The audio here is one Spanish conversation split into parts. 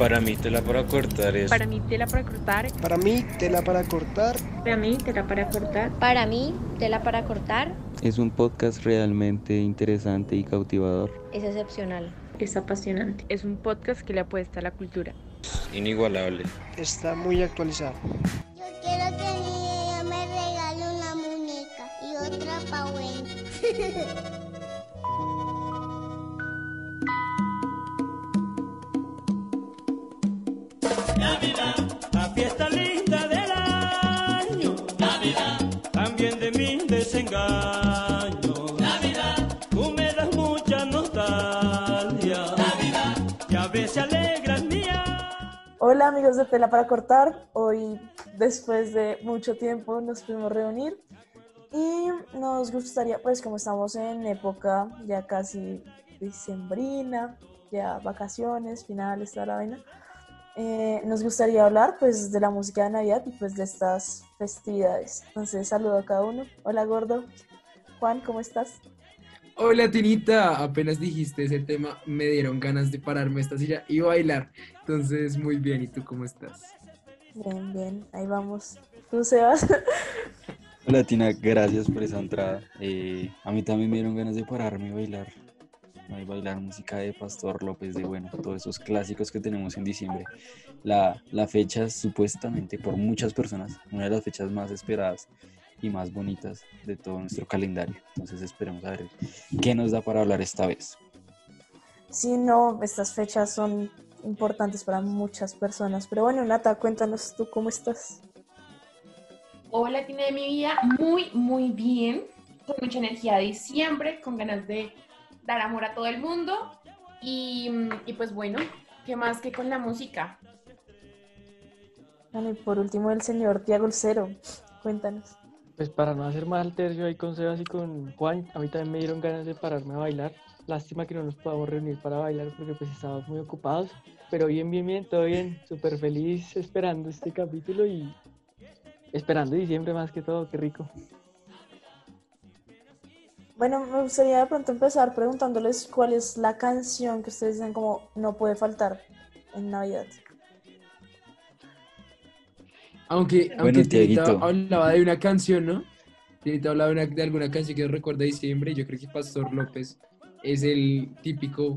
Para mí tela para cortar es... Para mí tela para cortar. Para mí tela para cortar. Para mí tela para cortar. Para mí tela para cortar. Es un podcast realmente interesante y cautivador. Es excepcional. Es apasionante. Es un podcast que le apuesta a la cultura. Inigualable. Está muy actualizado. Yo quiero que mi me regale una muñeca y otra pa' desengaño. Navidad, tú me das mucha nostalgia. Navidad, y a veces alegras mía. Hola amigos de Tela para Cortar, hoy después de mucho tiempo nos pudimos reunir y nos gustaría, pues como estamos en época ya casi dicembrina, ya vacaciones, finales, toda la vaina, eh, nos gustaría hablar pues de la música de Navidad y pues de estas festividades. Entonces saludo a cada uno. Hola gordo. Juan, ¿cómo estás? Hola Tinita, apenas dijiste ese tema, me dieron ganas de pararme esta silla y bailar. Entonces, muy bien, ¿y tú cómo estás? Bien, bien, ahí vamos. ¿Tú, Sebas? Hola Tina, gracias por esa entrada. Eh, a mí también me dieron ganas de pararme y bailar. Y bailar música de Pastor López, de bueno, todos esos clásicos que tenemos en diciembre. La, la fecha es supuestamente por muchas personas una de las fechas más esperadas y más bonitas de todo nuestro calendario. Entonces esperemos a ver qué nos da para hablar esta vez. Sí, no, estas fechas son importantes para muchas personas. Pero bueno, Nata, cuéntanos tú cómo estás. Hola, Tina de mi vida, muy, muy bien, con mucha energía de diciembre, con ganas de dar amor a todo el mundo y, y pues bueno, ¿qué más que con la música? Y por último el señor Tiago Cero, cuéntanos. Pues para no hacer mal tercio ahí con Sebas y con Juan, a mí también me dieron ganas de pararme a bailar. Lástima que no nos podamos reunir para bailar porque pues estábamos muy ocupados. Pero bien, bien, bien, todo bien. Súper feliz esperando este capítulo y esperando diciembre más que todo, qué rico. Bueno, me gustaría de pronto empezar preguntándoles cuál es la canción que ustedes dicen como no puede faltar en Navidad. Aunque, Bueno, aunque Tiaguito. hablaba de una canción, ¿no? Tinita hablaba de, una- de alguna canción que recuerda diciembre. y Yo creo que Pastor López es el típico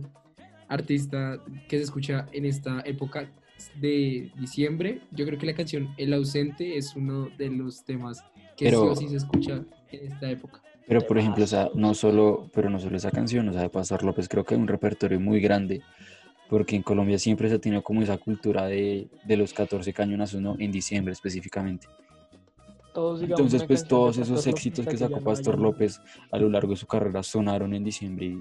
artista que se escucha en esta época de diciembre. Yo creo que la canción El ausente es uno de los temas que sí o sí se escucha en esta época. Pero por ejemplo, o sea, no solo, pero no solo esa canción, o sea, de Pastor López creo que hay un repertorio muy grande, porque en Colombia siempre se ha tenido como esa cultura de, de los 14 cañonazos, ¿no? En diciembre específicamente. Todos, digamos, Entonces, pues todos Pastor esos López éxitos que sacó Pastor López a lo largo de su carrera sonaron en diciembre y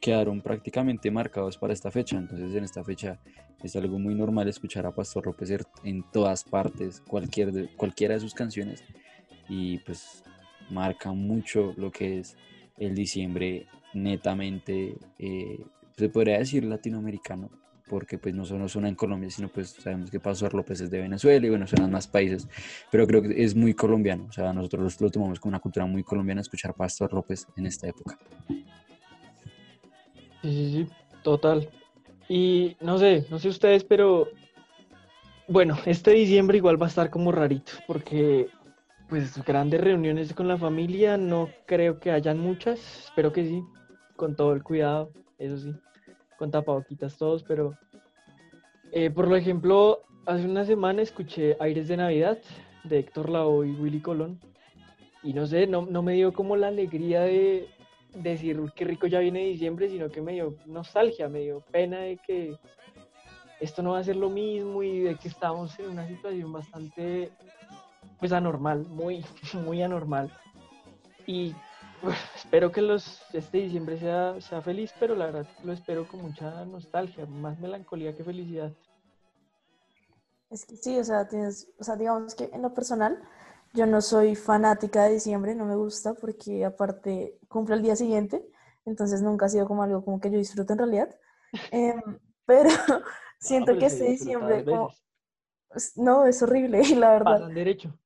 quedaron prácticamente marcados para esta fecha. Entonces, en esta fecha es algo muy normal escuchar a Pastor López en- todas partes, cualquier cualquiera de sus canciones, y pues marca mucho lo que es el diciembre netamente, eh, se podría decir latinoamericano, porque pues no solo suena en Colombia, sino pues sabemos que Pastor López es de Venezuela y bueno, suenan más países, pero creo que es muy colombiano, o sea, nosotros lo tomamos como una cultura muy colombiana escuchar Pastor López en esta época. Sí, sí, sí, total. Y no sé, no sé ustedes, pero bueno, este diciembre igual va a estar como rarito, porque pues grandes reuniones con la familia, no creo que hayan muchas, espero que sí, con todo el cuidado, eso sí, con tapaboquitas todos, pero eh, por ejemplo, hace una semana escuché Aires de Navidad de Héctor Lavoe y Willy Colón, y no sé, no, no me dio como la alegría de decir qué rico ya viene diciembre, sino que me dio nostalgia, me dio pena de que esto no va a ser lo mismo y de que estamos en una situación bastante pues anormal, muy, muy anormal. Y bueno, espero que los, este diciembre sea, sea feliz, pero la verdad lo espero con mucha nostalgia, más melancolía que felicidad. Es que sí, o sea, tienes, o sea, digamos que en lo personal, yo no soy fanática de diciembre, no me gusta porque aparte cumple el día siguiente, entonces nunca ha sido como algo como que yo disfruto en realidad. Em, pero siento pero que este diciembre, como- no, es horrible, la verdad. Pasan derecho.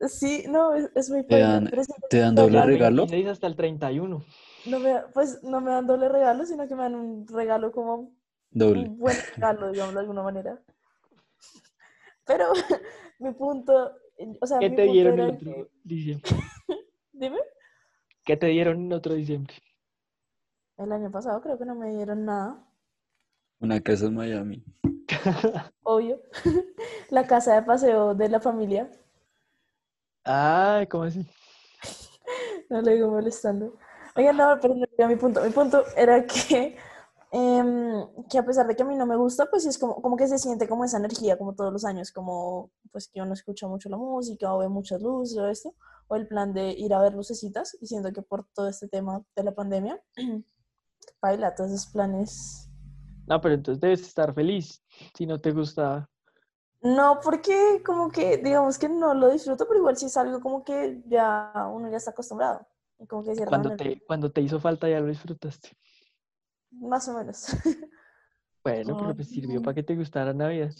Sí, no, es, es muy ¿Te dan, pero te dan doble regalo? 26 hasta el 31. No me, pues no me dan doble regalo, sino que me dan un regalo como Doble. un buen regalo, digámoslo de alguna manera. Pero mi punto, o sea, ¿Qué mi te punto dieron era en que- otro diciembre? Dime. ¿Qué te dieron en otro diciembre? El año pasado creo que no me dieron nada, Una casa en Miami. obvio. La casa de paseo de la familia, Ay, ¿cómo así? no le digo molestando. Oigan, no, pero no era mi punto. Mi punto era que, em, que a pesar de que a mí no me gusta, pues sí es como, como que se siente como esa energía, como todos los años, como pues que uno escucha mucho la música o ve muchas luces o esto, o el plan de ir a ver lucecitas, y siento que por todo este tema de la pandemia, baila todos esos planes. No, pero entonces debes estar feliz si no te gusta. No, porque como que digamos que no lo disfruto, pero igual sí es algo como que ya uno ya está acostumbrado. Y como que Cuando manera, te, cuando te hizo falta ya lo disfrutaste. más o menos. Bueno, pero pues sirvió para que te gustara Navidad.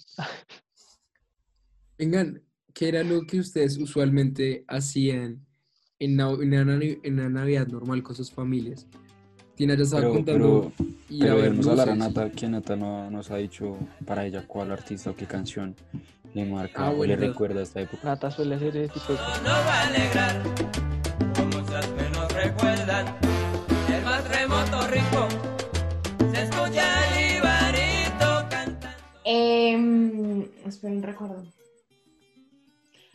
Vengan, ¿qué era lo que ustedes usualmente hacían en, una, en una Navidad normal con sus familias? Tina ya estaba Pero, contando pero, ir a pero ver debemos hablar a luces. Nata, que Nata no nos ha dicho para ella cuál artista o qué canción le marca Ah, o bueno, le recuerda a esta época. Nata suele hacer ese tipo de cosas. No va a alegrar, como muchas que nos recuerdan. El más remoto rincón se escucha el ibarito cantando. Eh, esperen, recuerdo.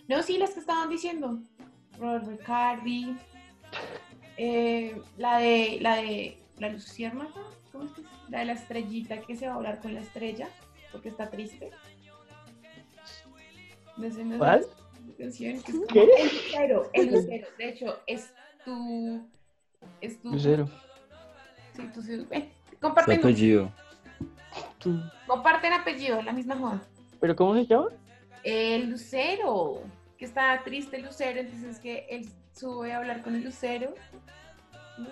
No, sí, las que estaban diciendo. Robert Ricardi. Eh, la de la de la luciérnaga, ¿cómo es que es? La de la estrellita que se va a hablar con la estrella porque está triste. No sé, no sé, ¿Cuál? la canción que es como- ¿Qué? El lucero, el lucero. De hecho, es tu es tu Lucero. Sí, tu. Eh, comparten, apellido. Tú. comparten apellido, la misma joda. ¿Pero cómo se llama? El lucero, que está triste el lucero, entonces que él sube a hablar con el lucero. ¿no?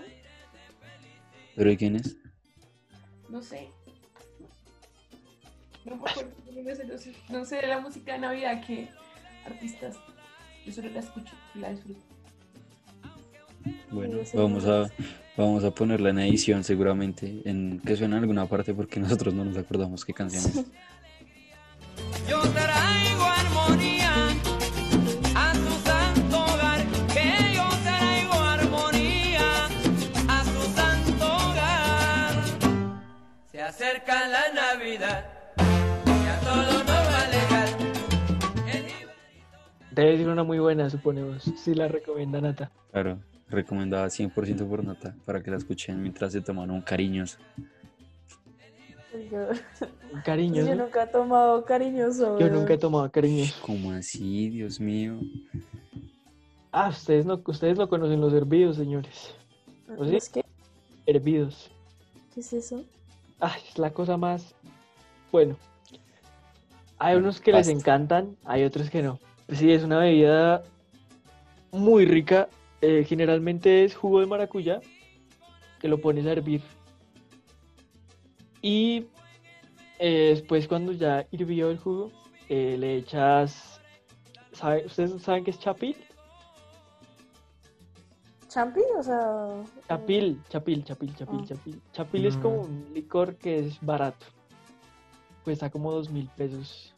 ¿Pero de quién es? No sé. No me acuerdo, no sé, de la música de Navidad que artistas. Yo solo la escucho y la disfruto. Bueno, vamos a, vamos a ponerla en edición seguramente, en que suena en alguna parte porque nosotros no nos acordamos qué canción acerca la Navidad y a todos nos va a alegrar. El Debe ser una muy buena, suponemos. Sí la recomienda Nata. Claro, recomendada 100% por Nata, para que la escuchen mientras se toman un cariños. Yo, Cariño. yo ¿no? nunca he tomado cariñoso. Yo nunca he tomado cariño. ¿Cómo así, Dios mío? Ah, ustedes no, ustedes no conocen los hervidos, señores. ¿O sí? ¿Es que? Hervidos. ¿Qué es eso? Ay, es la cosa más. Bueno. Hay unos que les encantan, hay otros que no. Sí, es una bebida muy rica. eh, generalmente es jugo de maracuyá, que lo pones a hervir. Y eh, después cuando ya hirvió el jugo, eh, le echas... ¿sabe- ¿Ustedes saben qué es chapil? ¿Champi? O sea. Chapil, chapil, chapil, chapil, Ah. chapil. Chapil es como No. un licor que es barato. Cuesta como dos mil pesos.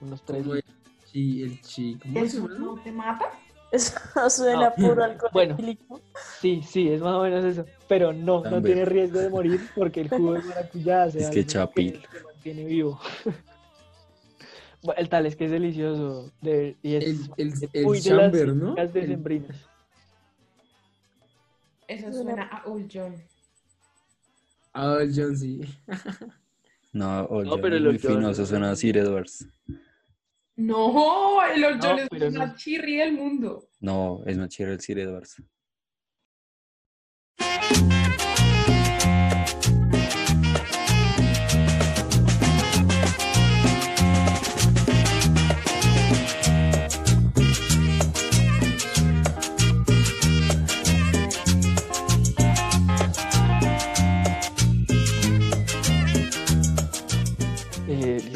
Unos tres Como el chi, el chi. ¿Cómo se ¿Eso llama? no te mata? Eso suena puro alcohol Bueno. Sí, sí, es más o menos eso. Pero no, no tiene riesgo de morir porque el jugo de maracuyá hace Es que chapil. te mantiene vivo. Bueno, el tal es que es delicioso. de- y es, El, el, es el las chamber, ¿no? El- decembrinas. Eso Suena- a Old John. Ah, John, sí. No, oye, pero el muy Old John fino, no. eso suena a Sir Edwards. No, el Old No, John es no. más chirri del mundo. No, es más chido el Sir Edwards.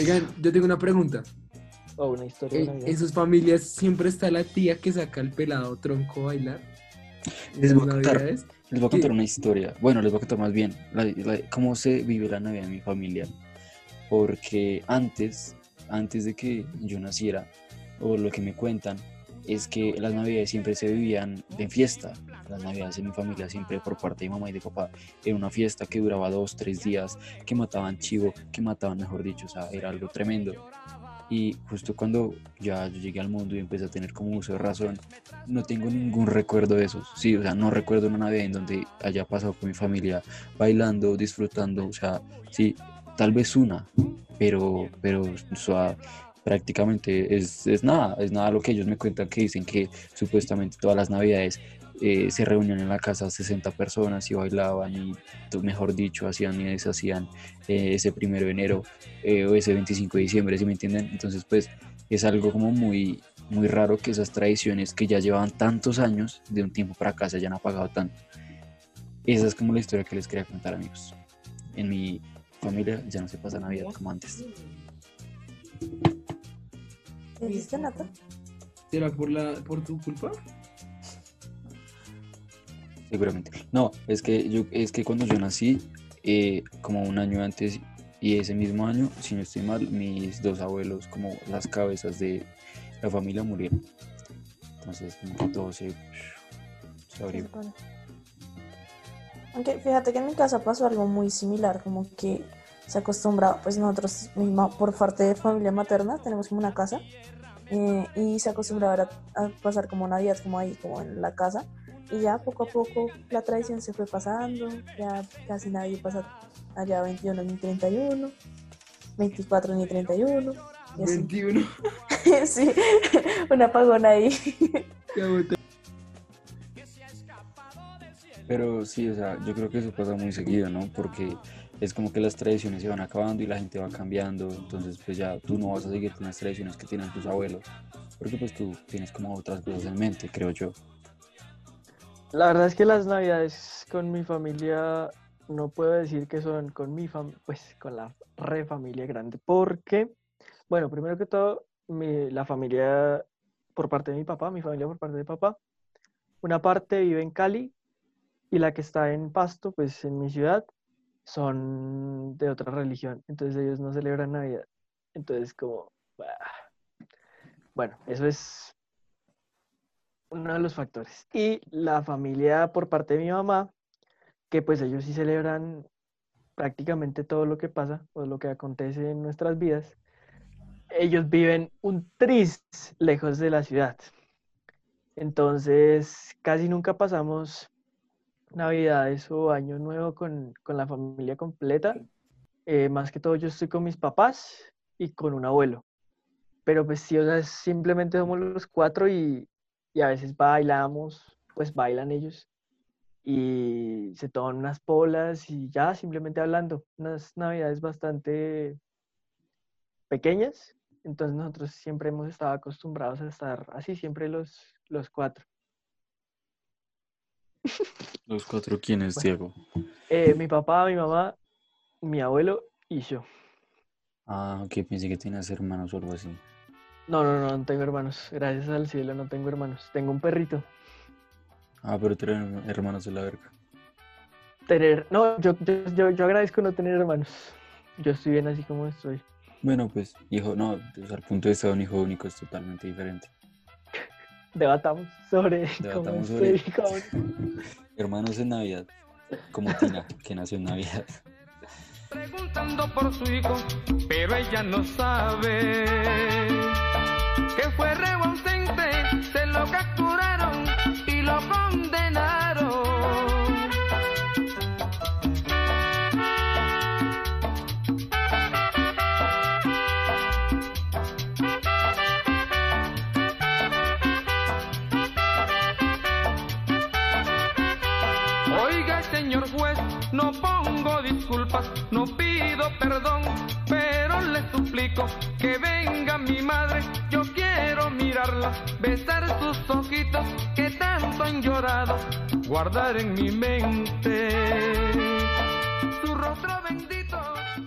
Oigan, yo tengo una pregunta. oh, una historia de ¿En, Navidad. en sus familias siempre está la tía que saca al pelado tronco a bailar? Les ¿En voy a contar, les voy a contar una historia. Bueno, les voy a contar más bien la- la- cómo se vive la Navidad en mi familia. porque antes, antes de que yo naciera, o lo que me cuentan, es que las navidades siempre se vivían de fiesta. Las navidades en mi familia siempre por parte de mamá y de papá era una fiesta que duraba dos, tres días, que mataban chivo, que mataban, mejor dicho, o sea, era algo tremendo. Y justo cuando ya yo llegué al mundo y empecé a tener como uso de razón, no tengo ningún recuerdo de eso. Sí, o sea, no recuerdo una Navidad en donde haya pasado con mi familia bailando, disfrutando, o sea, sí, tal vez una, pero, pero o prácticamente es, es nada, es nada lo que ellos me cuentan que dicen que supuestamente todas las Navidades eh, se reunían en la casa 60 personas y bailaban y, mejor dicho, hacían y deshacían eh, ese primero de enero eh, o ese 25 de diciembre, ¿sí me entienden? Entonces, pues es algo como muy, muy raro que esas tradiciones que ya llevaban tantos años de un tiempo para acá se hayan apagado tanto. Esa es como la historia que les quería contar, amigos. En mi familia ya no se pasa Navidad como antes. ¿Qué dijiste, Nata? ¿Será por, la, por tu culpa? Seguramente. No, es que yo, es que cuando yo nací, eh, como un año antes y ese mismo año, si no estoy mal, mis dos abuelos, como las cabezas de la familia murieron. Entonces, como que todo se, se abrió. Aunque fíjate que en mi casa pasó algo muy similar, como que se acostumbraba, pues nosotros, mi ma- por parte de familia materna, tenemos como una casa eh, y se acostumbraba a, a pasar como Navidad, como ahí, como en la casa. Y ya poco a poco la tradición se fue pasando, ya casi nadie pasa allá 21 ni 31, 24 ni 31. Y así. 21. sí, un apagón ahí. Pero sí, o sea, yo creo que eso pasa muy seguido, ¿no? Porque es como que las tradiciones se van acabando y la gente va cambiando, entonces pues ya tú no vas a seguir con las tradiciones que tienen tus abuelos, porque pues tú tienes como otras cosas en mente, creo yo. La verdad es que las navidades con mi familia no puedo decir que son con mi fam pues con la re familia grande, porque, bueno, primero que todo, mi- la familia por parte de mi papá, mi familia por parte de papá, una parte vive en Cali y la que está en Pasto, pues en mi ciudad, son de otra religión, entonces ellos no celebran Navidad. Entonces como, bueno, eso es uno de los factores. Y la familia por parte de mi mamá, que pues ellos sí celebran prácticamente todo lo que pasa o lo que acontece en nuestras vidas. Ellos viven un tris lejos de la ciudad. Entonces, casi nunca pasamos Navidades o Año Nuevo con, con la familia completa. Eh, más que todo, yo estoy con mis papás y con un abuelo. Pero pues sí, o sea, simplemente somos los cuatro y, y a veces bailamos, pues bailan ellos y se toman unas polas y ya simplemente hablando, unas navidades bastante pequeñas, entonces nosotros siempre hemos estado acostumbrados a estar así, siempre los, los cuatro. Los cuatro, ¿quiénes, Diego? Eh, mi papá, mi mamá, mi abuelo y yo. Ah, ok, pensé que tenías hermanos o algo así. No, no, no, no tengo hermanos, gracias al cielo no tengo hermanos, tengo un perrito. Ah, pero tienen hermanos de la verga. Tener, no, yo, yo, yo, yo agradezco no tener hermanos, yo estoy bien así como estoy. Bueno, pues, hijo, no, desde el punto de vista de un hijo único es totalmente diferente. Debatamos sobre cómo Debatamos estoy, sobre cómo- hermanos en Navidad, como Tina, que nació en Navidad. preguntando por su hijo, pero ella no sabe que fue ausente, se lo capturaron y lo guardar en mi mente su rostro bendito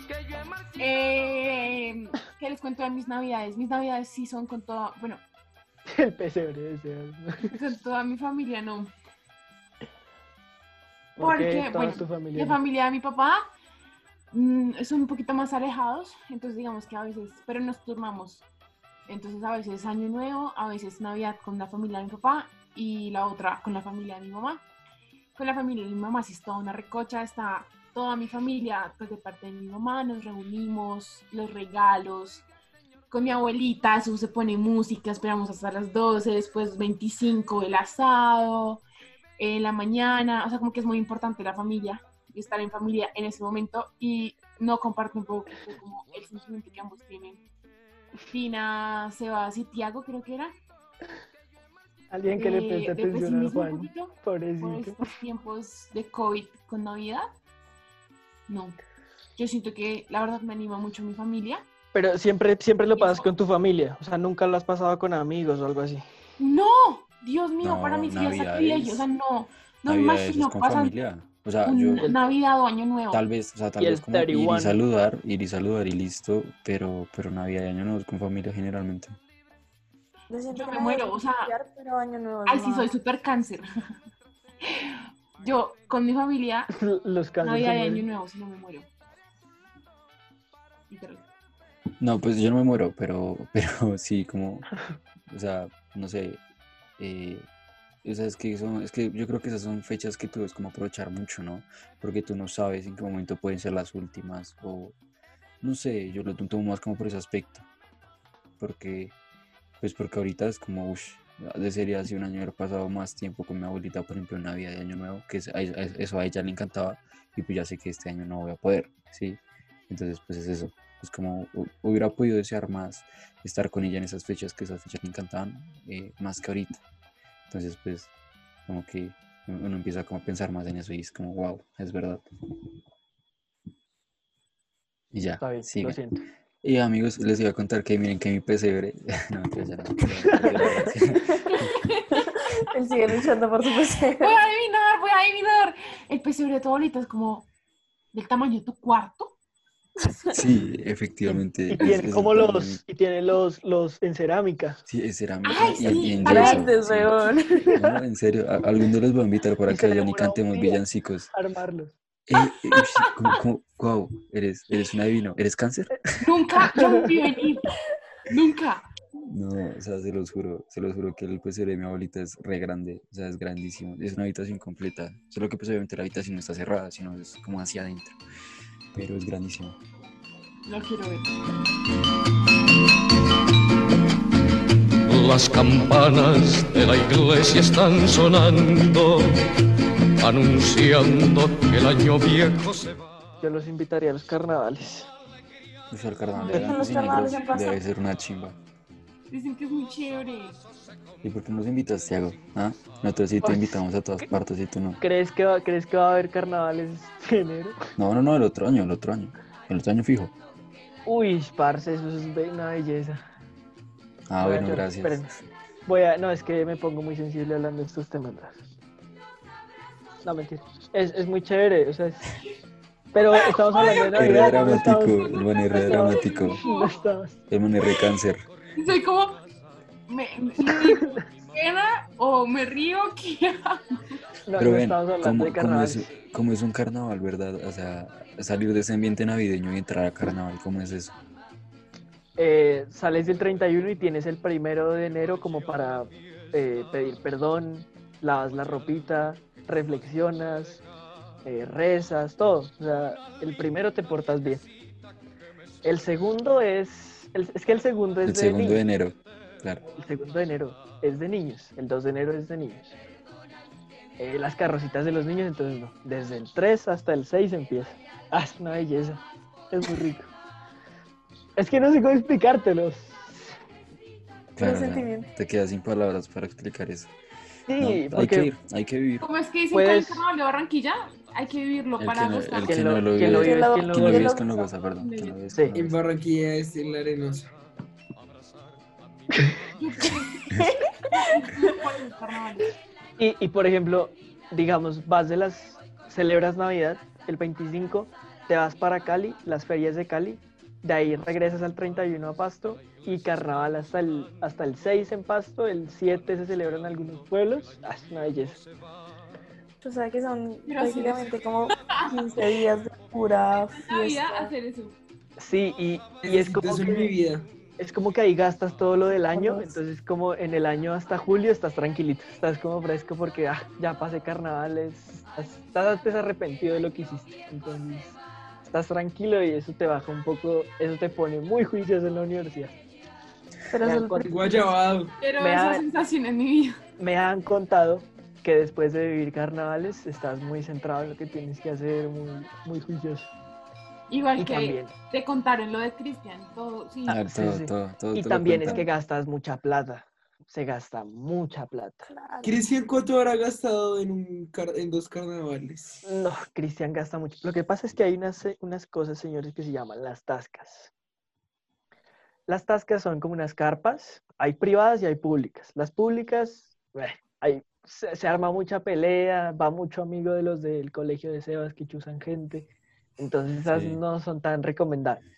que yo. Eh, ¿Qué les cuento de mis navidades? Mis navidades sí son con toda, bueno, El pesebre Sebas. con toda mi familia, no. ¿Por qué Porque, bueno, tu familia la familia de mi papá, mm, son un poquito más alejados, entonces digamos que a veces, pero nos turnamos. Entonces a veces Año Nuevo, a veces Navidad con la familia de mi papá y la otra con la familia de mi mamá. Con la familia de mi mamá sí es toda una recocha, está toda mi familia, pues de parte de mi mamá, nos reunimos, los regalos. Con mi abuelita, se pone música, esperamos hasta las 12, después 25 el asado, en la mañana, o sea, como que es muy importante la familia y estar en familia en ese momento y no comparto un poco como el sentimiento que ambos tienen. Fina, Sebas y Tiago creo que era. Alguien que le de- preste de atención un Juan. poquito por estos tiempos de COVID con Navidad. No. Yo siento que la verdad me anima mucho mi familia. Pero siempre, siempre lo pasas con tu familia. O sea, nunca lo has pasado con amigos o algo así. ¡No! Dios mío, No, para mí sí es Navidades- sacrilegio. O sea, no, no imagino con pasar familia. O sea, yo Navidad o Año Nuevo. tal vez, o sea, tal vez como ir 31. y saludar, ir y saludar y listo, pero, pero Navidad y Año Nuevo es con familia generalmente. Yo siento Yo que me muero, o sea, limpiar, pero año nuevo. Ay, no sí, soy súper cáncer. Yo con mi familia, Los cánceres Navidad y Año. Nuevo, si no me muero. No, pues yo no me muero, pero, pero sí, como, o sea, no sé, eh, o sea, es que son, es que yo creo que esas son fechas que tú debes como aprovechar mucho, ¿no? Porque tú no sabes en qué momento pueden ser las últimas, o no sé, yo lo tomo más como por ese aspecto, porque, pues porque ahorita es como, uff, desearía hace un año haber pasado más tiempo con mi abuelita, por ejemplo, en Navidad de Año Nuevo, que eso a ella le encantaba, y pues ya sé que este año no voy a poder, ¿sí? Entonces, pues es eso. Es como hu- hubiera podido desear más estar con ella en esas fechas, que esas fechas le encantaban, eh, más que ahorita. Entonces, pues, como que uno empieza como a pensar más en eso y es como, wow, es verdad. Y ya, Está bien, lo siento. Y amigos, les iba a contar que miren que mi pesebre. no, mentira, ya no. Él sigue luchando por su PC. Voy a adivinar, voy a adivinar. El pesebre de tu abuelita es como del tamaño de tu cuarto. Sí, efectivamente. Y tiene es como los, tamaño. y tiene los, los en cerámica. Sí, es cerámica Ay, y, en- y sí, en Grandes, yeso, sí. weón. No, en serio, algún día los voy a invitar para que vayan y cantemos villancicos. Armarlos. Eh, eh, wow, eres, eres un adivino. ¿Eres cáncer? Nunca lo vi venir. Nunca. No, o sea, se los juro, se los juro que el pesebre de mi abuelita es re grande, o sea, es grandísimo. Es una habitación completa, solo que pues obviamente la habitación no está cerrada, sino es como hacia adentro. Pero es grandísimo. Lo quiero ver. Las campanas de la iglesia están sonando, anunciando que el año viejo se va. Yo los invitaría a los carnavales. O sea, el carnaval de los blancos y carnavales negros debe ser una chimba. Dicen que es muy chévere. ¿Y por qué nos invitas, Tiago? ¿Ah? Nosotros sí te Pues, invitamos a todas partes y tú no. ¿Crees que va, ¿crees que va a haber carnavales en enero? No, no, no, el otro año, el otro año. El otro año fijo. Uy, parce, eso es una belleza. Ah, bueno, gracias. espérenme. Voy a, no, es que me pongo muy sensible hablando de estos temas. No, mentira. Es, es muy chévere, o sea, es- Pero estamos hablando de Navidad. no dramático, el man no estamos- dramático. No estamos. El man es re cáncer. Soy como. ¿Me, me, me pena o me río? ¿Qué hago? No, Pero ven, estamos hablando como, de como es, como es un carnaval, ¿verdad? O sea, salir de ese ambiente navideño y entrar a carnaval, ¿cómo es eso? Eh, sales del 31 y tienes el primero de enero como para eh, pedir perdón, lavas la ropita, reflexionas, eh, rezas, todo. O sea, el primero te portas bien. El segundo es, el- es que el segundo es El de segundo de enero, claro. El segundo de enero es de niños. El 2 de enero es de niños. Eh, las carrocitas de los niños, entonces no. Desde el 3 hasta el 6 empieza. Ah, es una belleza. Es muy rico. Es que no sé cómo explicártelos. Claro, te quedas sin palabras para explicar eso. Sí, No, hay que hay que vivir. ¿Cómo es que dicen Puedes- que el carnaval de Barranquilla hay que vivirlo El para que no, gustar? el ¿Quién que lo- no lo lo vive, vive? es- ¿Quién lo lo vive? es que no goza, perdón. lo Sí. En. Barranquilla es en la arenosa. Y, y, por ejemplo, digamos, vas de las, celebras Navidad el 25, te vas para Cali, las ferias de Cali, de ahí regresas al 31 a Pasto y carnaval hasta el, hasta el 6 en Pasto, el 7 se celebra en algunos pueblos, ah, es una belleza. O sea que son sí. prácticamente como 15 días de pura Navidad fiesta. hacer eso. Sí, y, y es como mi que, vida. es como que ahí gastas todo lo del año, entonces como en el año hasta julio estás tranquilito, estás como fresco porque ah, ya pasé carnavales, estás, estás desarrepentido de lo que hiciste, entonces estás tranquilo y eso te baja un poco, eso te pone muy juicioso en la universidad. Pero Me han. Pero Me esa ha- sensación en mi vida. me han contado que después de vivir carnavales estás muy centrado en lo que tienes que hacer, muy, muy juicioso. Igual Y que también, te contaron lo de Cristian y todo. Sí. Ah, sí, todo, sí. todo, todo y también es que gastas mucha plata, se gasta mucha plata. Cristian, ¿cuánto habrá gastado en, un car- en dos carnavales? No, Cristian gasta mucho. Lo que pasa es que hay unas, unas cosas, señores, que se llaman las tascas. Las tascas son como unas carpas, hay privadas y hay públicas. Las públicas, eh, hay, se, se arma mucha pelea, va mucho amigo de los del colegio de Sebas que chusan gente, entonces esas Sí. no son tan recomendables.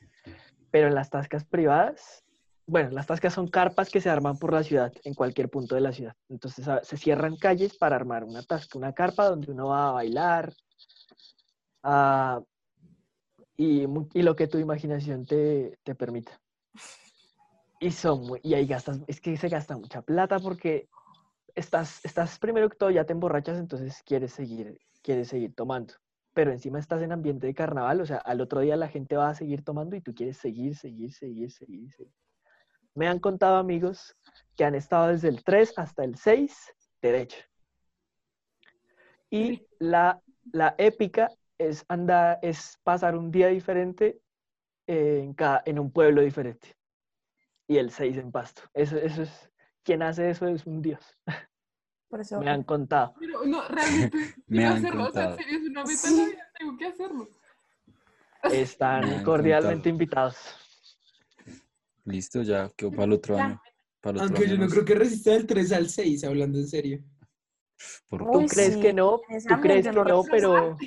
Pero en las tascas privadas, bueno, las tascas son carpas que se arman por la ciudad, en cualquier punto de la ciudad. Entonces se cierran calles para armar una tasca, una carpa donde uno va a bailar, a- y, y lo que tu imaginación te, te permita. Y son muy- y ahí gastas, es que se gasta mucha plata porque estás, estás primero que todo ya te emborrachas, entonces quieres seguir, quieres seguir tomando. Pero encima estás en ambiente de carnaval, o sea, al otro día la gente va a seguir tomando y tú quieres seguir, seguir, seguir, seguir, seguir. Me han contado amigos que han estado desde el 3 hasta el 6 derecho. Y la, la épica es andar, es pasar un día diferente en, cada, en un pueblo diferente. Y el 6 en Pasto. Eso, eso es, quien hace eso es un dios. Por eso. Me han contado. Pero no, realmente Me quiero han hacerlo. O sea, en contado. serio, es una meta Sí. en la vida, tengo que hacerlo. Están cordialmente contado. invitados. Listo, ya quedó para el otro Ya. año. Para el otro Aunque yo año no nos- creo que resista del 3 al 6, hablando en serio. ¿Por ¿Tú Uy, crees sí, que no? en ese ¿Tú crees que no no? Pero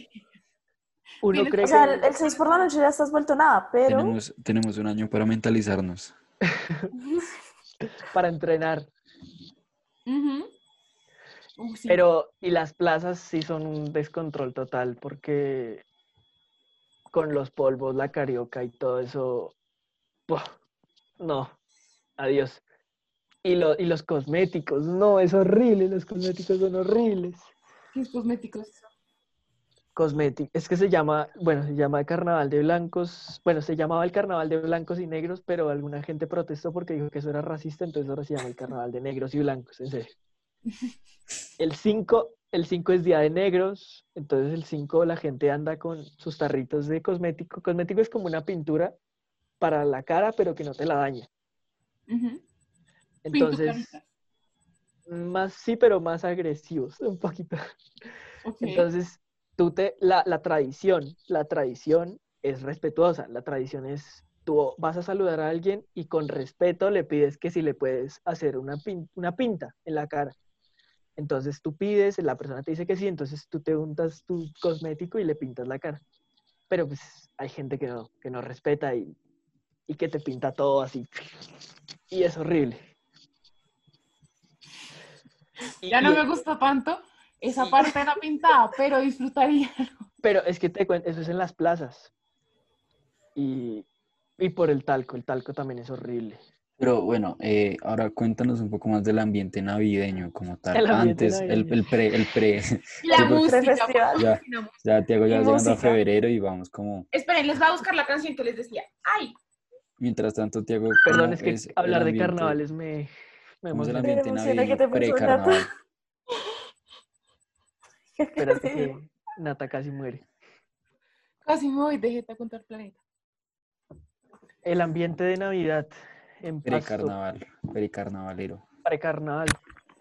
uno cree O sea, que... el, el 6 por la noche ya estás vuelto nada, pero Tenemos, tenemos un año para mentalizarnos. para entrenar. Uh, sí. Pero, y las plazas sí son un descontrol total porque con los polvos, la carioca y todo eso, ¡buah! no, adiós. Y, lo- y los cosméticos, no, es horrible, los cosméticos son horribles. ¿Qué es cosméticos? Cosméticos, es que se llama, bueno, se llama Carnaval de Blancos, bueno, se llamaba el Carnaval de Blancos y Negros, pero alguna gente protestó porque dijo que eso era racista, entonces ahora se llama el Carnaval de Negros y Blancos, en serio. El 5, el 5 es Día de Negros, entonces el 5 la gente anda con sus tarritos de cosmético. Cosmético es como una pintura para la cara, pero que no te la daña. Entonces, más sí, pero más agresivos, un poquito. Entonces, tú te, la, la tradición, la tradición es respetuosa. La tradición es, tú vas a saludar a alguien y con respeto le pides que si le puedes hacer una, pin- una pinta en la cara. Entonces tú pides, la persona te dice que sí, entonces tú te untas tu cosmético y le pintas la cara. Pero pues hay gente que no, que no respeta y, y que te pinta todo así. Y es horrible. Ya no me gusta tanto esa parte no pintada, pero disfrutaría. Pero es que te cuento, eso es en las plazas. Y, y por el talco, el talco también es horrible. Pero bueno, eh, ahora cuéntanos un poco más del ambiente navideño como tal. El Antes, el, navideño. el pre, el pre. La música. Prefestival. por Ya, favor, la música. ya, Tiago, ya llegando a febrero y vamos como. Esperen, les voy a buscar la canción que les decía. ¡Ay! Mientras tanto, Tiago, Perdón, ¿cómo es que hablar de carnavales me, me ¿Cómo es el ambiente navideño pre-carnaval? Nata. Espérate que Nata casi muere. Casi me voy de jeta contra el planeta. El ambiente de Navidad en Pre-carnaval, pre-carnavalero. precarnaval.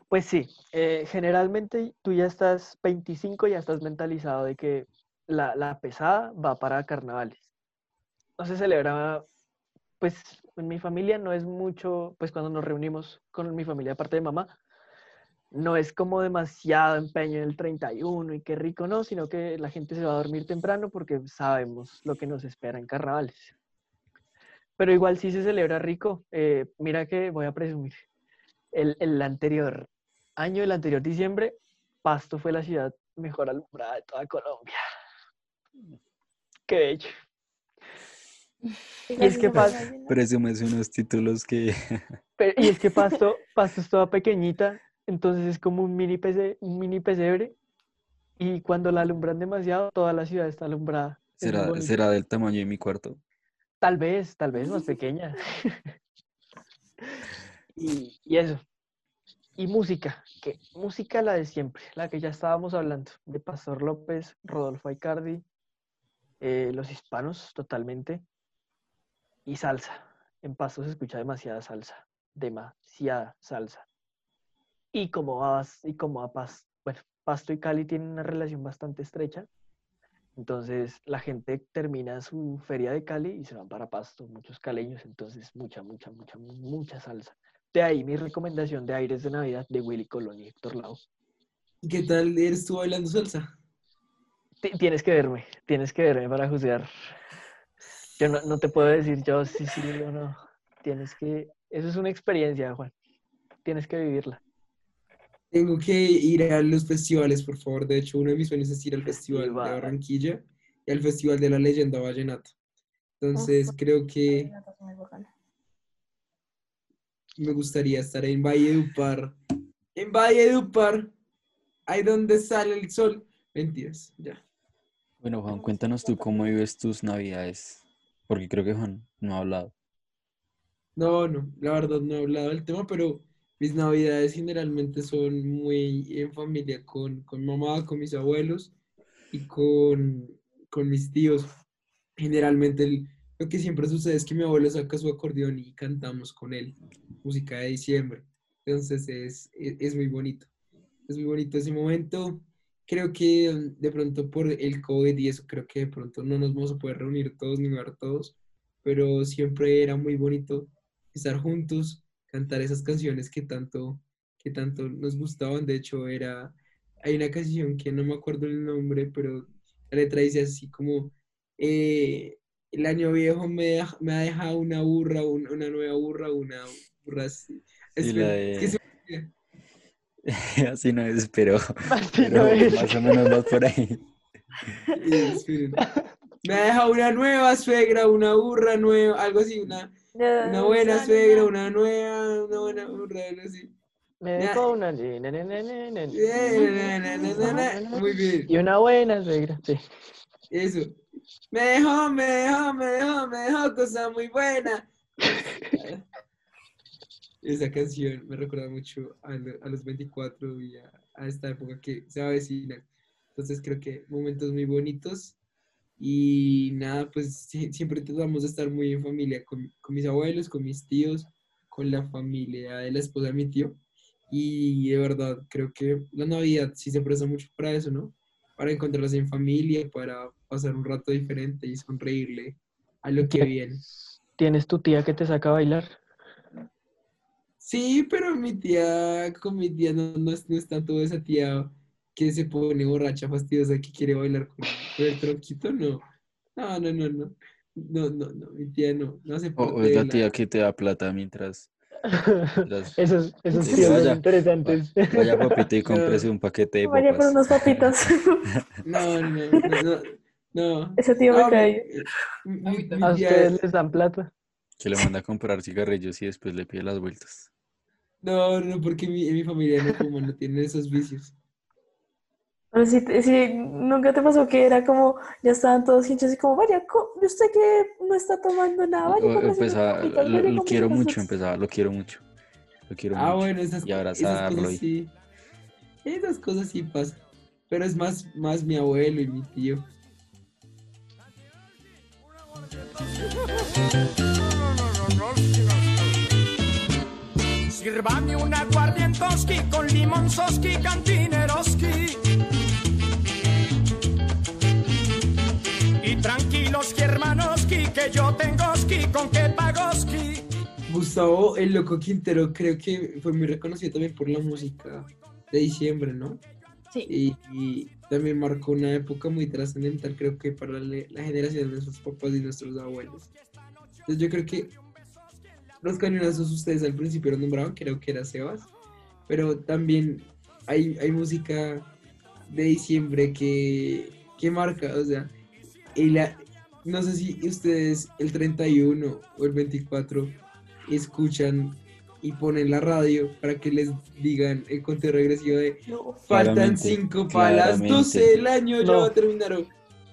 Pues sí, eh, generalmente tú ya estás 25, ya estás mentalizado de que la, la pesada va para carnavales. No se celebra, pues en mi familia no es mucho, pues cuando nos reunimos con mi familia aparte de mamá, no es como demasiado empeño en el 31 y qué rico, no, sino que la gente se va a dormir temprano porque sabemos lo que nos espera en carnavales. Pero igual sí se celebra rico. Eh, mira que voy a presumir. El, el anterior año, el anterior diciembre, Pasto fue la ciudad mejor alumbrada de toda Colombia. Qué bello. Y es que Pasto, Presumes unos títulos que... pero- y es que Pasto, Pasto es toda pequeñita, entonces es como un mini pese- un mini pesebre. Y cuando la alumbran demasiado, toda la ciudad está alumbrada. Será, del tamaño de mi cuarto. Tal vez, tal vez más pequeña. y, y eso. Y música, que música la de siempre, la que ya estábamos hablando, de Pastor López, Rodolfo Aicardi, eh, los hispanos totalmente, y salsa. En Pasto se escucha demasiada salsa, demasiada salsa. Y como a, y como a Pas- bueno, Pasto y Cali tienen una relación bastante estrecha, entonces la gente termina su feria de Cali y se van para Pasto, muchos caleños, entonces mucha, mucha, mucha, mu- mucha salsa. De ahí mi recomendación de Aires de Navidad de Willy Colón y Héctor Lau. ¿Y ¿Qué tal eres tú bailando salsa? Ti- Tienes que verme, tienes que verme para juzgar. Yo no, no te puedo decir yo sí, sí o no. Tienes que, eso es una experiencia, Juan. Tienes que vivirla. Tengo que ir a los festivales, por favor. De hecho, uno de mis sueños es ir al Festival de va. Barranquilla y al Festival de la Leyenda Vallenata. Entonces, creo que me gustaría estar en Valledupar. En Valledupar, ahí donde sale el sol. Mentiras, ya. Bueno, Juan, cuéntanos tú cómo vives tus navidades. Porque creo que Juan no ha hablado. No, no, la verdad no he hablado del tema, pero mis navidades generalmente son muy en familia con, con mamá, con mis abuelos y con, con mis tíos. Generalmente lo que siempre sucede es que mi abuelo saca su acordeón y cantamos con él, música de diciembre. Entonces es, es, es muy bonito. Es muy bonito ese momento. Creo que mm, de pronto por el COVID y eso, creo que de pronto no nos vamos a poder reunir todos ni ver todos, pero siempre era muy bonito estar juntos, cantar esas canciones que tanto, que tanto nos gustaban. De hecho, era, hay una canción que no me acuerdo el nombre, pero la letra dice así como, eh, el año viejo me, deja- me ha dejado una burra, un- una nueva burra, una burra así. Sí, Espera, la es que de- se. Así no es, pero, pero no es. más o menos vas por ahí. Esperen. Me ha dejado una nueva suegra, una burra nueva, algo así, una, una buena suegra, una nueva, una buena algo así. Me dejó una... Muy bien. Y una buena suegra, sí. Eso. Me dejó, me dejó, me dejó, me dejó cosa muy buena. Esa canción me recuerda mucho a, a los 24 y a, a esta época que se avecina. Entonces creo que momentos muy bonitos. Y nada, pues sie- siempre tratamos de estar muy en familia con, con mis abuelos, con mis tíos, con la familia de la esposa de mi tío. Y de verdad, creo que la Navidad sí se presta mucho para eso, ¿no? Para encontrarse en familia, para pasar un rato diferente y sonreírle a lo que viene. ¿Tienes tu tía que te saca a bailar? Sí, pero mi tía, con mi tía no, no es, no es tanto esa tía que se pone borracha, fastidiosa, que quiere bailar con, el tronquito, no. No, no, no, no. No, no, no, mi tía no, no O, parte o es la la- tía que te da plata mientras... mientras- Esos, esos tíos son interesantes. Vaya papita y cómprese un paquete de Vaya por papas. unas papitas. No, no, no, no, no. Ese tío me cae. A ustedes les dan plata. Que le manda a comprar cigarrillos y después le pide las vueltas. No, no, porque mi, en mi familia no fuman, no tienen esos vicios. Pero si, si nunca te pasó que era como, ya estaban todos hinchos y como, vaya, co- usted que no está tomando nada, vaya, O- empezaba, lo, vaya, lo cómprese quiero mucho, dulces". empezaba, lo quiero mucho. Lo quiero Ah, mucho. bueno, esas, y esas abrazarlo cosas y... sí. Esas cosas sí pasan. Pero es más, más mi abuelo y mi tío. Sírvame un aguardientoski con limonzoski, cantineroski. Tranquilos, hermanoski, que yo tengo ski con que pagoski. Gustavo, el loco Quintero, creo que fue muy reconocido también por la música de diciembre, ¿no? Sí. Y, y también marcó una época muy trascendental, creo que para la, la generación de nuestros papás y nuestros abuelos. Entonces yo creo que los cañonazos ustedes al principio lo nombraban, creo que era Sebas, pero también hay, hay música de diciembre que, que marca, o sea, el a- no sé si ustedes el 31 o el 24 escuchan y ponen la radio para que les digan el conteo regresivo de faltan Claramente, 5 para las claramente. 12 del año, ya No. va a terminar.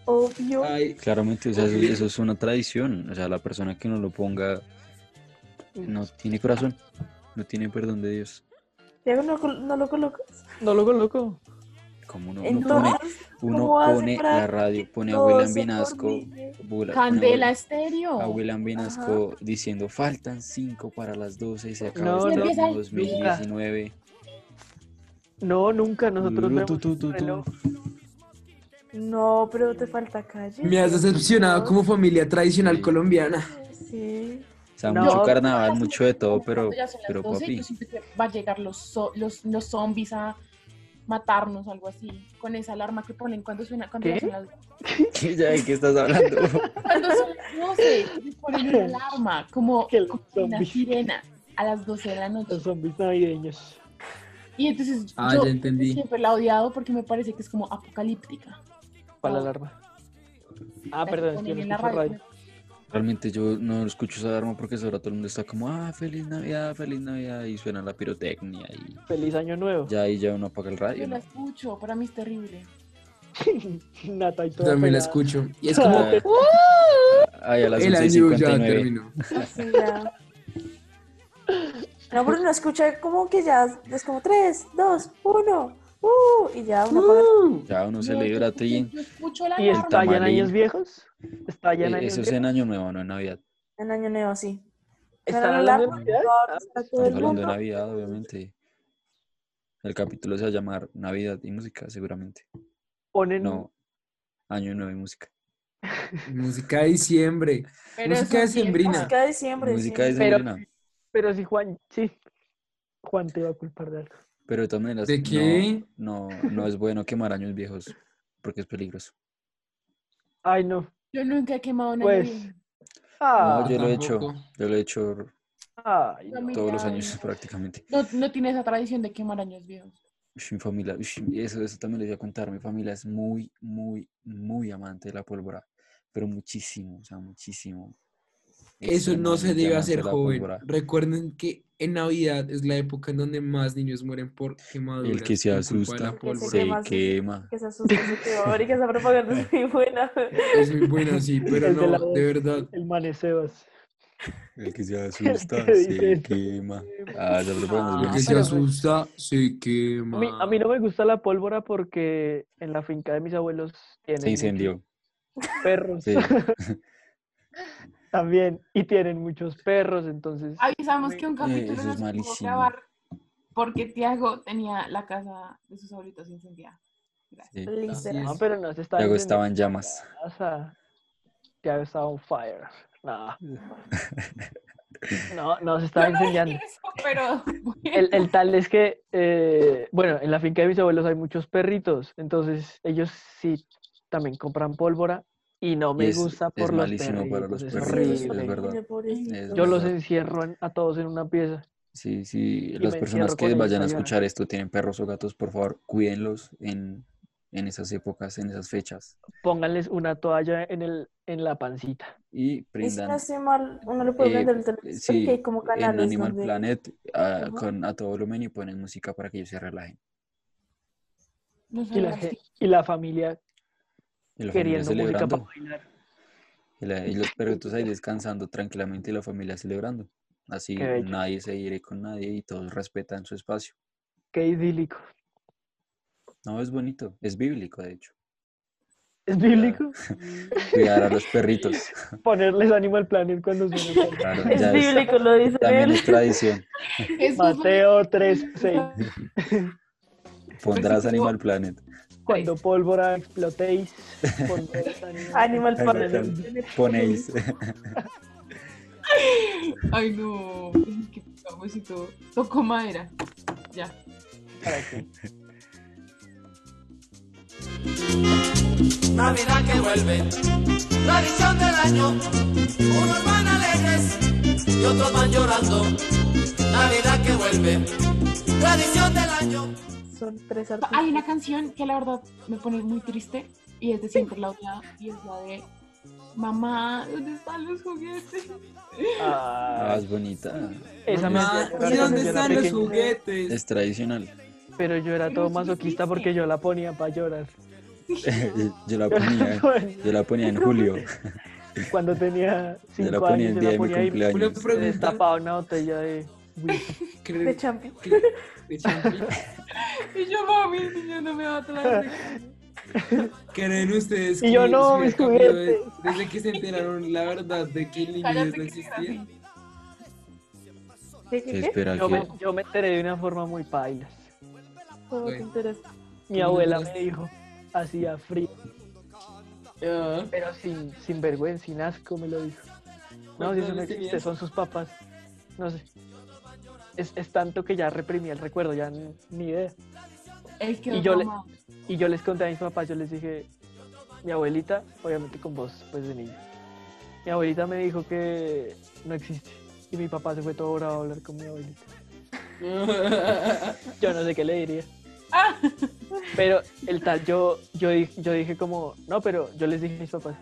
Obvio. Ay, Claramente, o sea, eso, Obvio. eso es una tradición. O sea, la persona que no lo ponga no tiene corazón, no tiene perdón de Dios. Diego, ¿no, no lo colocas? No lo coloco. Como uno, pone, uno ¿cómo hace pone la radio, pone a William Vinasco, Candela Estéreo. a William Vinasco diciendo faltan 5 para las 12 y se acaba No, este no, año no. 2019. No, nunca. Nosotros tu. reloj. No, pero te falta calle. me has decepcionado como familia tradicional Sí. colombiana. Sí. O sea, No, mucho carnaval, mucho de todo, pero, pero 12, papi, yo siento que va a llegar los, los, los zombies a matarnos, algo así, con esa alarma que ponen cuando suena, cuando ¿Qué? son las ¿ya de qué estás hablando? Cuando las 12, les ponen una alarma, como, como una sirena, a las 12 de la noche. Los zombies navideños. Y entonces Ah, yo ya entendí. siempre la he odiado porque me parece que es como apocalíptica. Para la alarma. Ah, La perdón, es que en no la radio. Realmente yo no escucho esa alarma porque ahora todo el mundo está como, ah, feliz Navidad, feliz Navidad, y suena la pirotecnia y Feliz año nuevo. ya ahí ya uno apaga el radio, Yo la ¿no? escucho, para mí es terrible. Nata y Yo toda también la escucho. Y es como Ah, Ay, a las el año ya 11:59. terminó. Sí, ya. No, pero no escucha como que ya es como 3, 2, 1, uh, y ya uno el- Ya uno No, celebra yo, y yo escucho la ¿Y alarma. está ya en tamalín. años viejos? ¿Está ya en Eh, años Eso es en Año Nuevo, no en Navidad. en Año Nuevo, sí. ¿Están hablando de Navidad? Estamos el hablando de. Navidad, obviamente. El capítulo se va a llamar Navidad y música, seguramente. Ponen No, Año Nuevo y música. música de diciembre. Pero música es decembrina. Música de diciembre. Música sí. de Pero- sembrina. Pero si Juan, sí. Juan te va a culpar de algo. Pero de todas maneras, ¿De no- qué? No, no, es bueno quemar años viejos porque es peligroso. Ay, no. Yo nunca he quemado una Pues. Ah, No, yo lo he hecho, tampoco. yo lo he hecho ay, no. Familia, todos los años prácticamente. No, no tiene esa tradición de quemar años viejos. Ush, Mi familia, ush, eso, eso también les voy a contar. Mi familia es muy, muy, muy amante de la pólvora, pero muchísimo, o sea, muchísimo. Eso no se debe hacer joven. pólvora. Recuerden que en Navidad es la época en donde más niños mueren por quemaduras. El que se asusta la Que pólvora. se quema, sí, sí. quema. Que se asusta, se quema. Marica, esa propaganda es muy buena. Es muy buena, sí, pero El de la no, de verdad. El manesebas. El que se que asusta se quema. Ah, esa propaganda El es que se asusta se A mí, quema. a mí no me gusta la pólvora porque en la finca de mis abuelos tienen Se incendió. perros Sí. también y tienen muchos perros, entonces Avisamos que un Eh, capítulo eso es nos pudo malísimo. grabar porque Tiago tenía la casa de sus abuelitos incendiada. Gracias. Sí. No, pero no se Luego incendiando estaba en la llamas. casa. Tiago estaba on fire. No. No, no se estaba no incendiando. eso, pero El, el tal es que, eh, bueno, en la finca de mis abuelos hay muchos perritos, entonces ellos sí también compran pólvora y no me es- gusta es por los malísimo para los perritos, es perritos, es verdad. Es Yo los encierro en- a todos en una pieza. Sí, sí, y las personas que vayan a escuchar esto tienen perros o gatos, por favor, cuídenlos en, en esas épocas, en esas fechas. Pónganles una toalla en, el, en la pancita. Y Y brindan. no estoy mal, uno le puede eh, el televisor sí, que hay como en canales Animal donde... Planet a, Ajá. con, a todo volumen y ponen música para que ellos se relajen. no Y la, y la familia Y la familia queriendo música para celebrando. bailar. Y, la- y los perritos ahí descansando tranquilamente y la familia celebrando. Así nadie se hiere con nadie y todos respetan su espacio. Qué idílico. No, es bonito, es bíblico, de hecho. ¿Es bíblico? Cuidar a los perritos. Ponerles Animal Planet cuando suena. Claro, Es bíblico, lo dice también él. es tradición. Mateo 3, 6. Pondrás Animal Planet. Cuando pólvora explotéis, Animal. Ponéis. Ay, no. Qué cabecito. Tocó madera. Ya. Navidad que vuelve, tradición del año. Unos van alegres y otros van llorando. Navidad que vuelve, tradición del año. Son tres artistas. Hay una canción que la verdad me pone muy triste y es de siempre la odiada y es la de Mamá, ¿dónde están los juguetes? Ah, es bonita. Esa me Mamá, ¿y dónde están los juguetes? Es tradicional. Pero yo era todo masoquista porque yo la ponía para llorar. yo la ponía, yo la ponía en julio. Cuando tenía Yo la cinco ponía años, el yo día de la mi ponía ahí. cumpleaños. Pregunta. Destapaba una botella de. De champi. Y yo, mami, el niño no me va a traer. ¿Creen ustedes Y yo, que no, mis juguetes. de- desde que se enteraron la verdad de que el niño no que existía? ¿Qué, qué, qué? Yo me, que yo me enteré de una forma muy paila. ¿Cómo te Bueno. interesa? Mi ¿Cómo abuela me dijo, hacía frío, Ah, pero sin, sin vergüenza, sin asco me lo dijo. No, si ¿Cuántos eso no existe, son sus papás. No sé. Es, es tanto que ya reprimí el recuerdo, ya ni, idea. Él quedó Y yo, le, y yo les conté a mis papás, yo les dije, mi abuelita, obviamente con voz pues de niño, mi abuelita me dijo que no existe. Y mi papá se fue todo bravo a hablar con mi abuelita. Yo no sé qué le diría. Pero el tal, yo, yo, yo dije como, no, pero yo les dije a mis papás,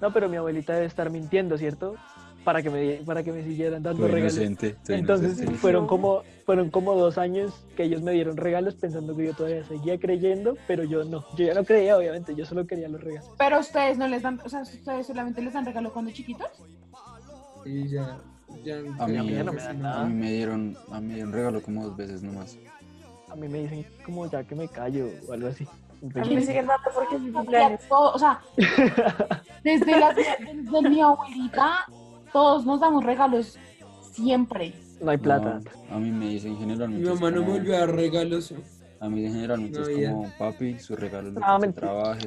no, pero mi abuelita debe estar mintiendo, ¿cierto? Para que me, para que me siguieran dando regalos. inocente. Entonces inocente. fueron como, fueron como dos años que ellos me dieron regalos pensando que yo todavía seguía creyendo, pero yo no. Yo ya no creía, obviamente, yo solo quería los regalos. Pero ustedes no les dan, o sea, ustedes solamente les dan regalo cuando chiquitos. y ya, ya, A mí, A mí ya no me dan nada. a mí me dieron, a mí me dieron regalo como dos veces nomás. A mí me dicen como ya que me callo o algo así. A mí me siguen dando porque es mi cumpleaños. todo, o sea, desde, la, desde mi abuelita, todos nos damos regalos siempre. No hay plata. No, a mí me dicen Mi generalmente. es mamá no me volvió a dar regalos. A mí generalmente No, es ya. como papi, su regalo es lo Ah, que trabaje.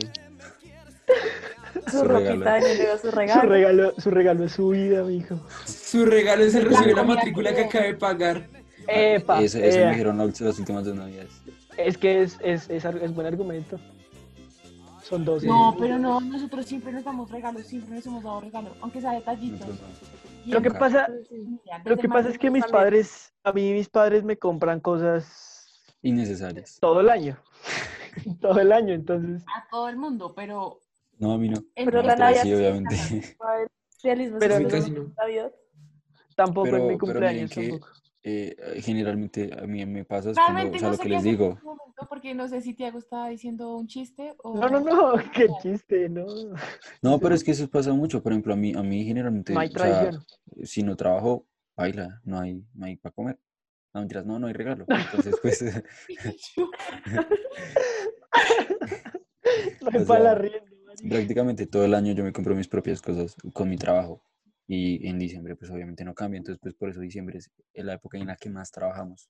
Su Su ropita regalo. de su Su regalo. regalo, su regalo es su vida, mijo. Su regalo es el La recibe la matrícula que acaba de pagar. Epa, Eso, eso ea. me dijeron las últimas dos navidades. Es que es, es, es buen argumento. Son dos. No, pero no, nosotros siempre nos damos regalos, siempre nos hemos dado regalos, aunque sea detallitos. Lo que pasa, Ya, lo que pasa es que mis padres, a mí mis padres me compran cosas Innecesarias. todo el año. todo el año, entonces. A todo el mundo, pero No, a mí no. Pero la Navidad sí, obviamente. Realismo Pero casi no. Tampoco en mi pero miren cumpleaños. que tampoco. Eh, generalmente a mí me pasa es cuando, o sea, no lo sé que les digo. momento porque no sé si Tiago estaba diciendo un chiste o... No, no, no, qué chiste, no. No, pero es que eso pasa mucho. Por ejemplo, a mí, a mí generalmente, No hay o sea, si no trabajo, baila, no hay, no hay para comer. No, mentiras, no, no hay regalo. Entonces, pues, No hay para la rienda, prácticamente todo el año yo me compro mis propias cosas con mi trabajo. Y en diciembre, pues obviamente no cambia. Entonces, pues por eso diciembre es la época en la que más trabajamos.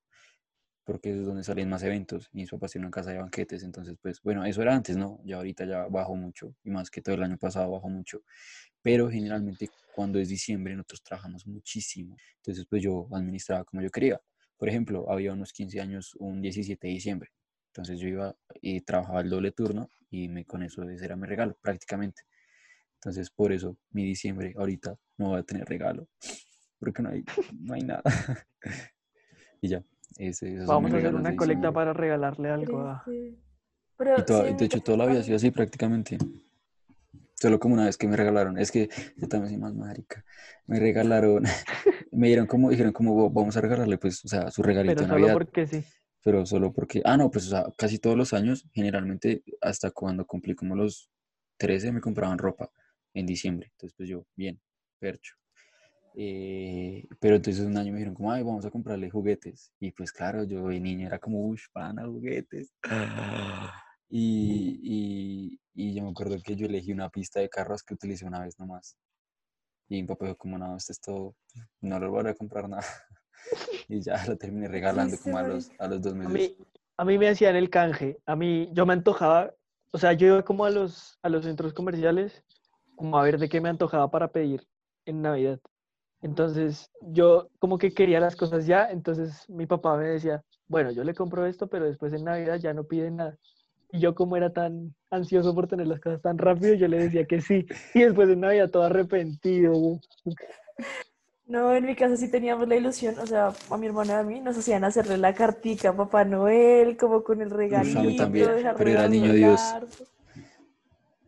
Porque es donde salen más eventos. Y papás tienen una casa de banquetes. Entonces, pues bueno, eso era antes, ¿no? Ya ahorita ya bajo mucho. Y más que todo el año pasado bajo mucho. Pero generalmente cuando es diciembre nosotros trabajamos muchísimo. Entonces, pues yo administraba como yo quería. Por ejemplo, había unos 15 años, un 17 de diciembre. Entonces yo iba y trabajaba el doble turno y me, con eso ese era mi regalo prácticamente. Entonces por eso mi diciembre ahorita no voy a tener regalo porque no hay, no hay nada. y ya, ese, Vamos a hacer una colecta para regalarle algo a. Triste. Pero Y toda- sí, de hecho, toda la vida ha sido así prácticamente. Solo como una vez que me regalaron, es que yo también soy más marica. Me regalaron, me dieron como, dijeron como "Bo- vamos a regalarle pues, o sea, su regalito Pero de solo Navidad. porque sí. pero solo porque, ah, no, pues o sea, casi todos los años, generalmente hasta cuando cumplí como los 13 me compraban ropa en diciembre, entonces pues yo, bien, percho. Eh, pero entonces un año me dijeron como, ay, vamos a comprarle juguetes, y pues claro, yo de niño era como, uff, pana, juguetes. Y, y, y yo me acuerdo que yo elegí una pista de carros que utilicé una vez nomás. Y mi papá dijo como, no, esto es todo, no lo voy a comprar nada. Y ya lo terminé regalando como a los, a los dos A meses. mí, a mí me hacían el canje. A mí, yo me antojaba, o sea, yo iba como a los, a los centros comerciales, como a ver de qué me antojaba para pedir en Navidad. Entonces, yo como que quería las cosas ya, entonces mi papá me decía, bueno, yo le compro esto, pero después en Navidad ya no pide nada. Y yo como era tan ansioso por tener las cosas tan rápido, yo le decía que sí. Y después en Navidad todo arrepentido. No, en mi casa sí teníamos la ilusión, o sea, a mi hermana y a mí nos hacían hacerle la cartica a Papá Noel, como con el regalito, a también, dejar pero era niño Dios.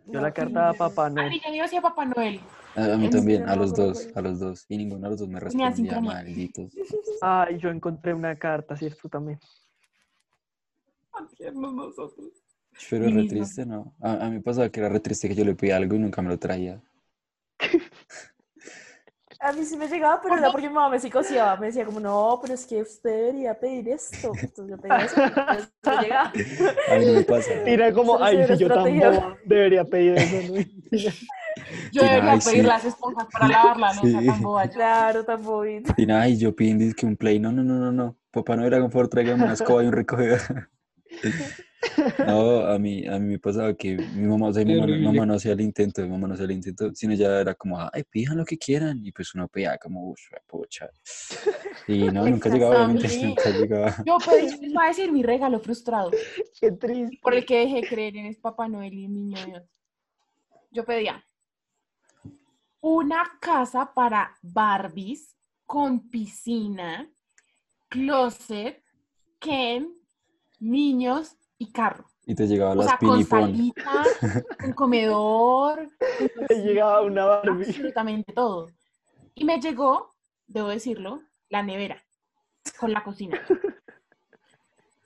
Yo la carta a papá Al no. niño Dios y a Papá Noel. A, mí ¿En también, a los dos, a los dos. Y ninguno de los dos me respondía, malditos. Ay, yo encontré una carta, tú también. Tiernos nosotros. Pero es re triste, ¿no? A, a mí me pasaba que era re triste que yo le pedía algo y nunca me lo traía. A mí sí me llegaba, pero era porque mi mamá me psicoseaba, me decía como, no, pero es que usted debería pedir esto. Entonces yo pedía eso, entonces me llegaba. A mí no me pasa. Mira como, ay, si yo boba, debería pedir eso, ¿no? Yo debería Ay, pedir sí. las esponjas para lavarla, no sea Sí. tan boba. Claro, tan bobito. Y nada, y yo pidiendo que un play. No, no, no, no, no. Papá no era favor, tráigame una escoba y un recogedor. No, a mí, a mí me pasaba que mi mamá, o sea, mi Qué mamá, mi horrible. mamá no hacía el intento, mi mamá no hacía el intento, sino ya era como, ay, pidan lo que quieran. Y pues uno pedía como, uff, pocha. Y no, nunca llegaba, obviamente, nunca llegaba. Yo pedí, les voy a decir mi regalo frustrado. Qué triste. Por el que dejé creer en es Papá Noel y el niño Dios. Yo pedía una casa para Barbies con piscina, closet, Ken, niños y carro. Y te llegaba O las sea, con salita, con comedor, Te llegaba una Barbie. absolutamente todo. Y me llegó, debo decirlo, la nevera con la cocina.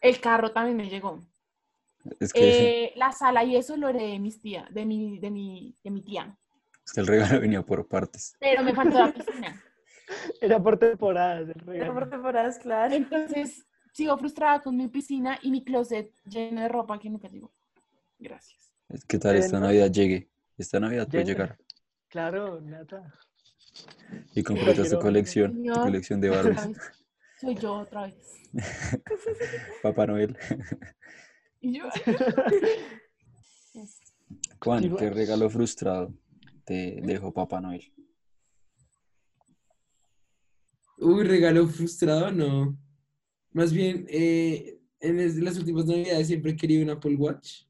El carro también me llegó. Es que, Eh, la sala y eso lo heredé de mis tía, de mi, de mi, de mi tía. es que el regalo venía por partes. Pero me faltó la piscina. Era por temporadas el Era regalo. por temporadas, claro. Entonces, sigo frustrada con mi piscina y mi closet lleno de ropa que nunca llegó. Gracias. Es que tal esta. Navidad llegue. Esta Navidad puede llegar. Claro, Nata. Y completas tu colección, tu colección de Barbies. Soy yo otra vez. Papá Noel. Y yo, Juan, ¿qué regalo frustrado te dejó Papá Noel? Uy, regalo frustrado, no. Más bien, eh, en las últimas navidades siempre he querido un Apple Watch.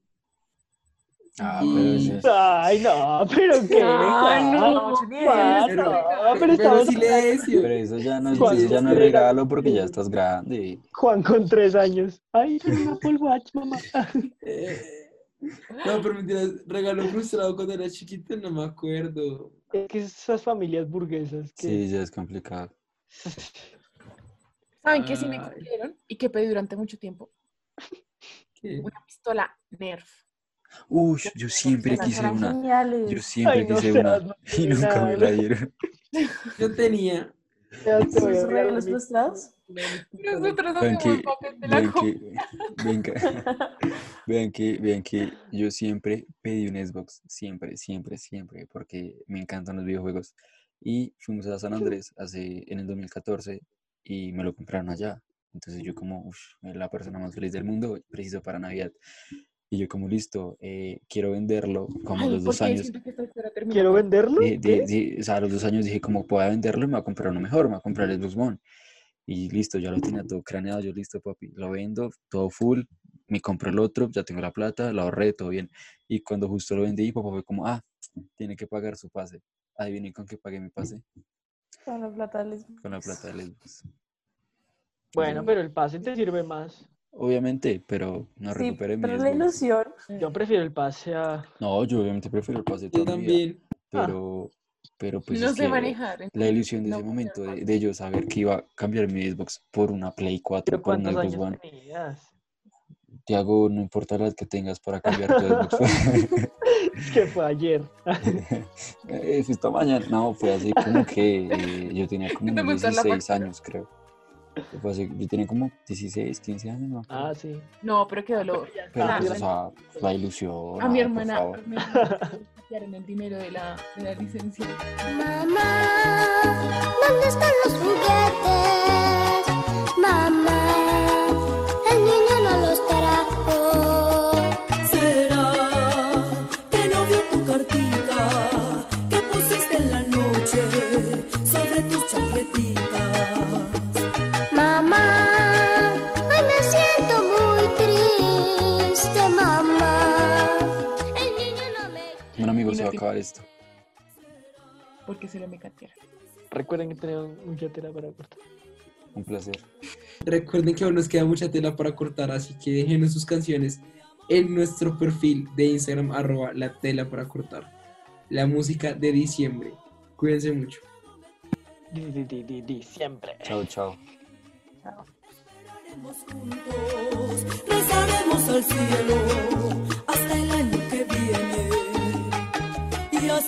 Ah, Y- pero es- Ay, no, pero qué. No, Pero- pero Pero estamos silencio. Pero eso ya no, es- Juan, eso ya no es regalo. porque ya estás grande. Juan con tres años. Ay, un Apple Watch, mamá. Eh, no, pero mentiras, regalo frustrado cuando era chiquito, no me acuerdo. Es que esas familias burguesas que Sí, ya es complicado. ¿saben qué sí me cumplieron y que pedí durante mucho tiempo? ¿Qué? Una pistola Nerf. Uy, yo siempre quise una. geniales. Yo siempre Ay, no quise una y nunca me la dieron. Yo tenía. Ya te voy a ¿Sus regalar regalos mi- frustrados? Nosotros Vean que, de la vean que, vean que, vean que, vean que yo siempre pedí un Xbox, siempre, siempre, siempre, porque me encantan los videojuegos. Y fuimos a San Andrés hace, en el 2014 y me lo compraron allá. Entonces yo como, uff, la persona más feliz del mundo, preciso para Navidad. Y yo como, listo, eh, quiero venderlo como a Ay, los dos años. ¿Quiero venderlo? Di- ¿Qué? di- o sea, a los dos años dije, como pueda venderlo, me voy a comprar uno mejor, me voy a comprar el Xbox One. Y listo, ya lo tenía todo craneado, yo listo, papi, lo vendo, todo full, me compro el otro, ya tengo la plata, lo ahorré, todo bien. Y cuando justo lo vendí, papá fue como, ah, tiene que pagar su pase. Adivinen con qué pagué mi pase, Con la plata les... con la plata del Xbox. Bueno, pero el pase te sirve más. Obviamente, pero no Sí, recuperé mi pero la Xbox. ilusión. Yo prefiero el pase a. No, yo obviamente prefiero el pase Yo mi también. pero, pero pues no es sé que manejar. la ilusión de no ese momento de, de yo saber que iba a cambiar mi Xbox por una Play 4, ¿Pero por un cuántos Xbox One. tenías? Tiago, no importa la edad que tengas para cambiar tu Xbox. Es que fue ayer. Eh, fue esta mañana. No, fue así como que eh, yo tenía como te unos mostró la 16 factura? años, creo. Fue así, yo tenía como 16, 15 años, ¿no? Ah, sí. No, pero qué dolor. Pero claro. pues, o sea, la ilusión. A mi ah, por hermana sacaron el dinero de la, de la licencia. Mamá, ¿dónde están los juguetes? Acabar esto. Porque se lo me catearon. Recuerden que tenemos mucha tela para cortar. Un placer. Recuerden que aún nos queda mucha tela para cortar, así que déjenos sus canciones en nuestro perfil de Instagram, arroba la tela para cortar. La música de diciembre. Cuídense mucho. Di, di, di, di, diciembre. Chao, chao. Rezaremos al cielo hasta el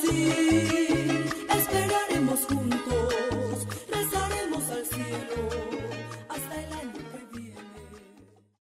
así